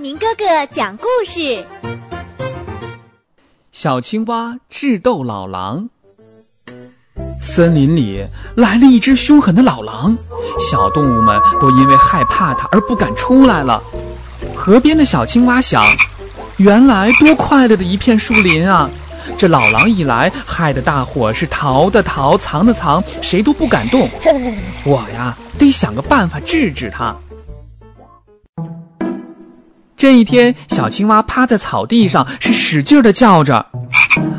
明哥哥讲故事：小青蛙智斗老狼。森林里来了一只凶狠的老狼，小动物们都因为害怕它而不敢出来了。河边的小青蛙想：原来多快乐的一片树林啊！这老狼一来，害得大伙是逃的逃，藏的藏，谁都不敢动。我呀，得想个办法治治它。这一天，小青蛙趴在草地上，是使劲的叫着。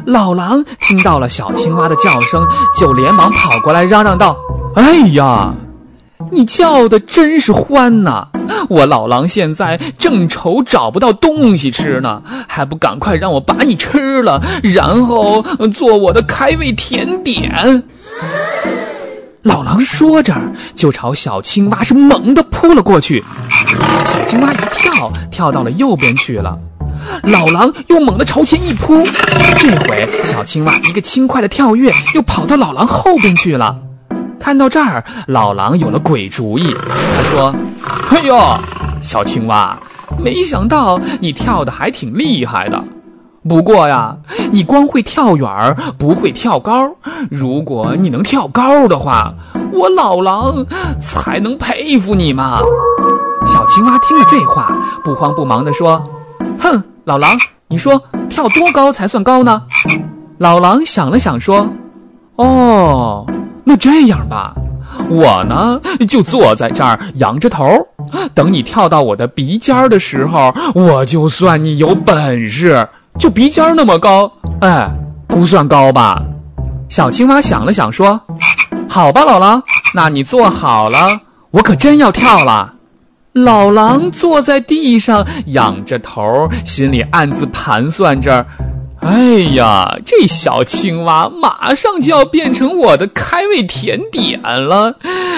老狼听到了小青蛙的叫声，就连忙跑过来，嚷嚷道：“哎呀，你叫的真是欢呐！我老狼现在正愁找不到东西吃呢，还不赶快让我把你吃了，然后做我的开胃甜点！”老狼说着，就朝小青蛙是猛地扑了过去。小青蛙一跳，跳到了右边去了。老狼又猛地朝前一扑，这回小青蛙一个轻快的跳跃，又跑到老狼后边去了。看到这儿，老狼有了鬼主意，他说：“哎呦，小青蛙，没想到你跳的还挺厉害的。”不过呀，你光会跳远儿，不会跳高。如果你能跳高的话，我老狼才能佩服你嘛。小青蛙听了这话，不慌不忙地说：“哼，老狼，你说跳多高才算高呢？”老狼想了想说：“哦，那这样吧，我呢就坐在这儿仰着头，等你跳到我的鼻尖儿的时候，我就算你有本事。”就鼻尖那么高，哎，不算高吧？小青蛙想了想说：“好吧，老狼，那你坐好了，我可真要跳了。”老狼坐在地上，仰着头，心里暗自盘算着：“哎呀，这小青蛙马上就要变成我的开胃甜点了，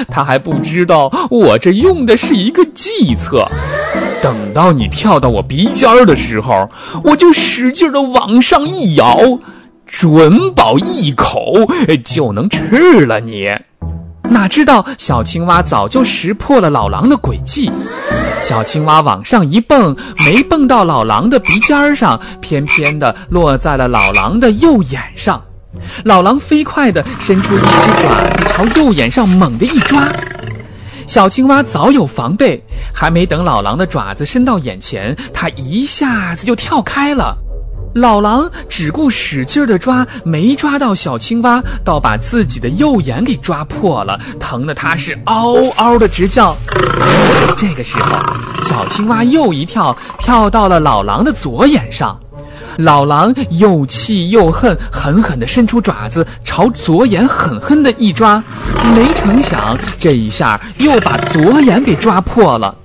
他还不知道我这用的是一个计策。”等到你跳到我鼻尖儿的时候，我就使劲的往上一咬，准保一口就能吃了你。哪知道小青蛙早就识破了老狼的诡计，小青蛙往上一蹦，没蹦到老狼的鼻尖上，偏偏的落在了老狼的右眼上。老狼飞快的伸出一只爪子，朝右眼上猛地一抓。小青蛙早有防备，还没等老狼的爪子伸到眼前，它一下子就跳开了。老狼只顾使劲的抓，没抓到小青蛙，倒把自己的右眼给抓破了，疼得它是嗷嗷的直叫。这个时候，小青蛙又一跳，跳到了老狼的左眼上。老狼又气又恨，狠狠地伸出爪子朝左眼狠狠地一抓，没成想这一下又把左眼给抓破了。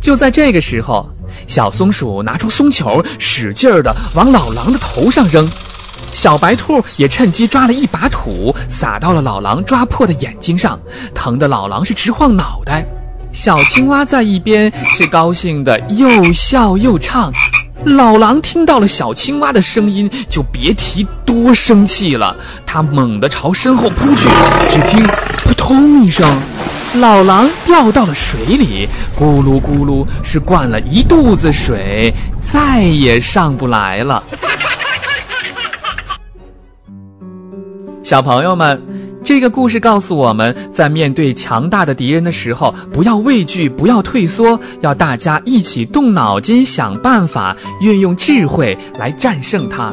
就在这个时候，小松鼠拿出松球，使劲儿的往老狼的头上扔，小白兔也趁机抓了一把土，撒到了老狼抓破的眼睛上，疼得老狼是直晃脑袋。小青蛙在一边是高兴的又笑又唱。老狼听到了小青蛙的声音，就别提多生气了。他猛地朝身后扑去，只听“扑通”一声，老狼掉到了水里，咕噜咕噜是灌了一肚子水，再也上不来了。小朋友们。这个故事告诉我们在面对强大的敌人的时候，不要畏惧，不要退缩，要大家一起动脑筋想办法，运用智慧来战胜它。